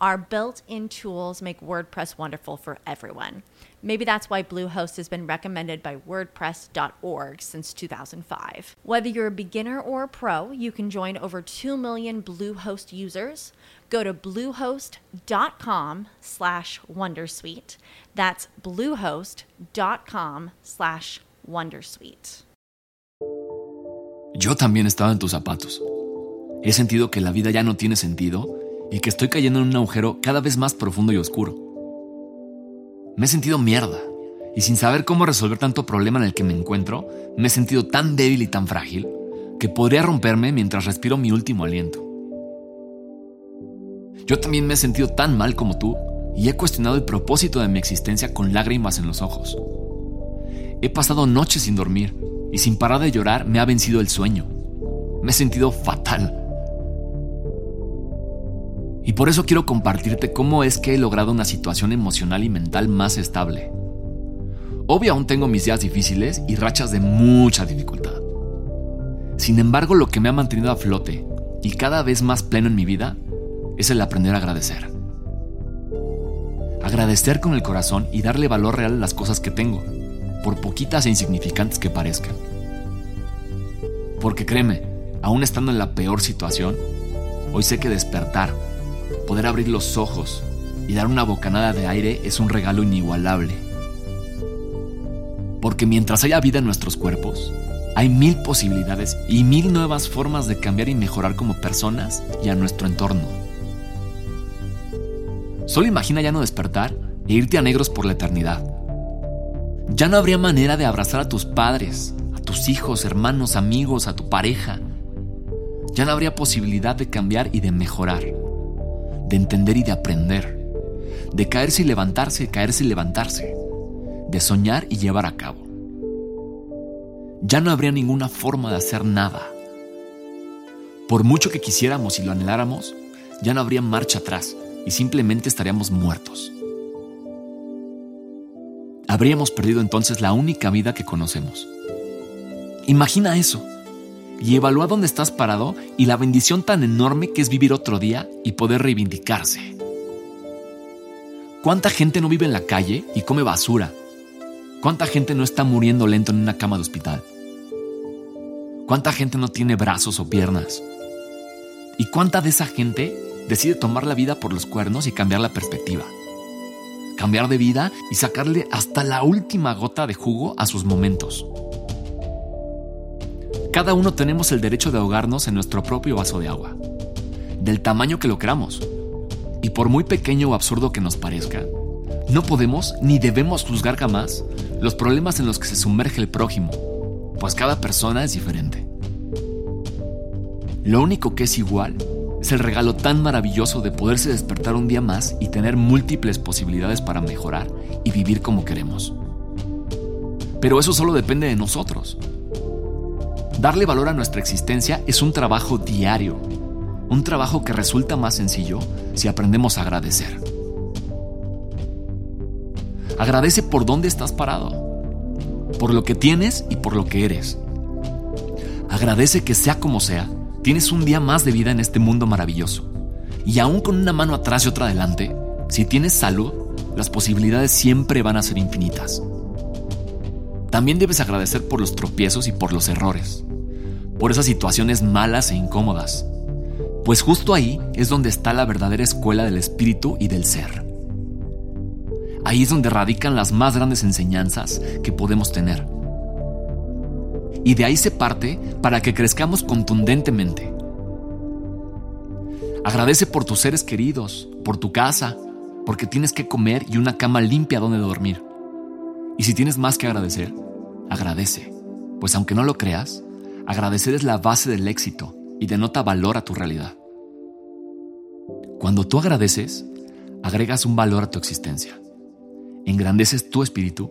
Our built in tools make WordPress wonderful for everyone. Maybe that's why Bluehost has been recommended by WordPress.org since 2005. Whether you're a beginner or a pro, you can join over 2 million Bluehost users. Go to bluehost.com slash Wondersuite. That's bluehost.com slash Wondersuite. Yo también estaba en tus zapatos. He sentido que la vida ya no tiene sentido y que estoy cayendo en un agujero cada vez más profundo y oscuro. Me he sentido mierda y sin saber cómo resolver tanto problema en el que me encuentro, me he sentido tan débil y tan frágil que podría romperme mientras respiro mi último aliento. Yo también me he sentido tan mal como tú y he cuestionado el propósito de mi existencia con lágrimas en los ojos. He pasado noches sin dormir y sin parar de llorar me ha vencido el sueño. Me he sentido fatal y por eso quiero compartirte cómo es que he logrado una situación emocional y mental más estable. Obvio aún tengo mis días difíciles y rachas de mucha dificultad. Sin embargo, lo que me ha mantenido a flote y cada vez más pleno en mi vida es el aprender a agradecer. Agradecer con el corazón y darle valor real a las cosas que tengo, por poquitas e insignificantes que parezcan. Porque créeme, aún estando en la peor situación, hoy sé que despertar poder abrir los ojos y dar una bocanada de aire es un regalo inigualable. Porque mientras haya vida en nuestros cuerpos, hay mil posibilidades y mil nuevas formas de cambiar y mejorar como personas y a nuestro entorno. Solo imagina ya no despertar e irte a negros por la eternidad. Ya no habría manera de abrazar a tus padres, a tus hijos, hermanos, amigos, a tu pareja. Ya no habría posibilidad de cambiar y de mejorar de entender y de aprender, de caerse y levantarse, caerse y levantarse, de soñar y llevar a cabo. Ya no habría ninguna forma de hacer nada. Por mucho que quisiéramos y lo anheláramos, ya no habría marcha atrás y simplemente estaríamos muertos. Habríamos perdido entonces la única vida que conocemos. Imagina eso y evalúa dónde estás parado y la bendición tan enorme que es vivir otro día y poder reivindicarse. ¿Cuánta gente no vive en la calle y come basura? ¿Cuánta gente no está muriendo lento en una cama de hospital? ¿Cuánta gente no tiene brazos o piernas? ¿Y cuánta de esa gente decide tomar la vida por los cuernos y cambiar la perspectiva? Cambiar de vida y sacarle hasta la última gota de jugo a sus momentos. Cada uno tenemos el derecho de ahogarnos en nuestro propio vaso de agua, del tamaño que lo queramos. Y por muy pequeño o absurdo que nos parezca, no podemos ni debemos juzgar jamás los problemas en los que se sumerge el prójimo, pues cada persona es diferente. Lo único que es igual es el regalo tan maravilloso de poderse despertar un día más y tener múltiples posibilidades para mejorar y vivir como queremos. Pero eso solo depende de nosotros. Darle valor a nuestra existencia es un trabajo diario, un trabajo que resulta más sencillo si aprendemos a agradecer. Agradece por dónde estás parado, por lo que tienes y por lo que eres. Agradece que sea como sea, tienes un día más de vida en este mundo maravilloso. Y aún con una mano atrás y otra adelante, si tienes salud, las posibilidades siempre van a ser infinitas. También debes agradecer por los tropiezos y por los errores por esas situaciones malas e incómodas. Pues justo ahí es donde está la verdadera escuela del espíritu y del ser. Ahí es donde radican las más grandes enseñanzas que podemos tener. Y de ahí se parte para que crezcamos contundentemente. Agradece por tus seres queridos, por tu casa, porque tienes que comer y una cama limpia donde dormir. Y si tienes más que agradecer, agradece, pues aunque no lo creas, agradecer es la base del éxito y denota valor a tu realidad. Cuando tú agradeces, agregas un valor a tu existencia, engrandeces tu espíritu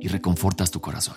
y reconfortas tu corazón.